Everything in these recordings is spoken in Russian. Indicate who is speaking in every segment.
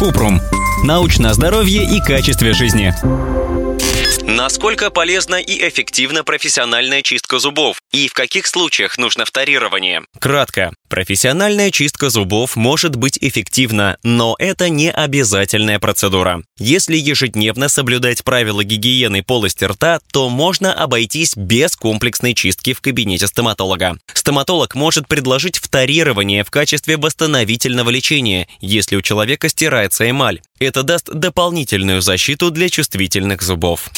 Speaker 1: Купрум. Научное здоровье и качестве жизни.
Speaker 2: Насколько полезна и эффективна профессиональная чистка зубов? И в каких случаях нужно вторирование? Кратко. Профессиональная чистка зубов может быть эффективна, но это не обязательная процедура. Если ежедневно соблюдать правила гигиены полости рта, то можно обойтись без комплексной чистки в кабинете стоматолога. Стоматолог может предложить вторирование в качестве восстановительного лечения, если у человека стирается эмаль. Это даст дополнительную защиту для чувствительных зубов.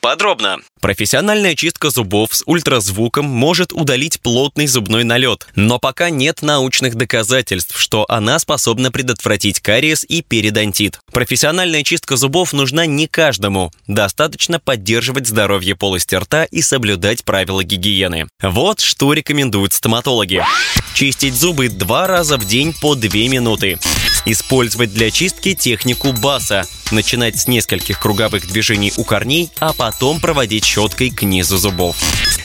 Speaker 2: Подробно. Профессиональная чистка зубов с ультразвуком может удалить плотный зубной налет, но пока нет научных доказательств, что она способна предотвратить кариес и периодонтит. Профессиональная чистка зубов нужна не каждому. Достаточно поддерживать здоровье полости рта и соблюдать правила гигиены. Вот что рекомендуют стоматологи. Чистить зубы два раза в день по 2 минуты. Использовать для чистки технику баса. Начинать с нескольких круговых движений у корней, а потом проводить щеткой к низу зубов.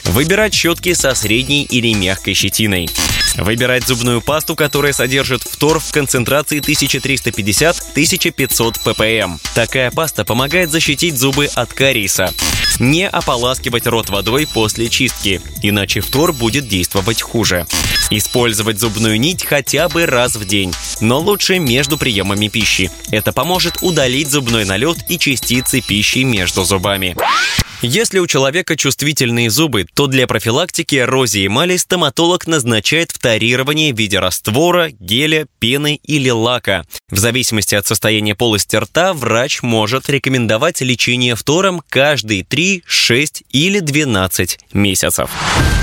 Speaker 2: Выбирать щетки со средней или мягкой щетиной. Выбирать зубную пасту, которая содержит фтор в концентрации 1350-1500 ppm. Такая паста помогает защитить зубы от кариеса. Не ополаскивать рот водой после чистки, иначе фтор будет действовать хуже. Использовать зубную нить хотя бы раз в день, но лучше между приемами пищи. Это поможет удалить зубной налет и частицы пищи между зубами. Если у человека чувствительные зубы, то для профилактики эрозии эмали стоматолог назначает вторирование в виде раствора, геля, пены или лака. В зависимости от состояния полости рта врач может рекомендовать лечение фтором каждые 3, 6 или 12 месяцев.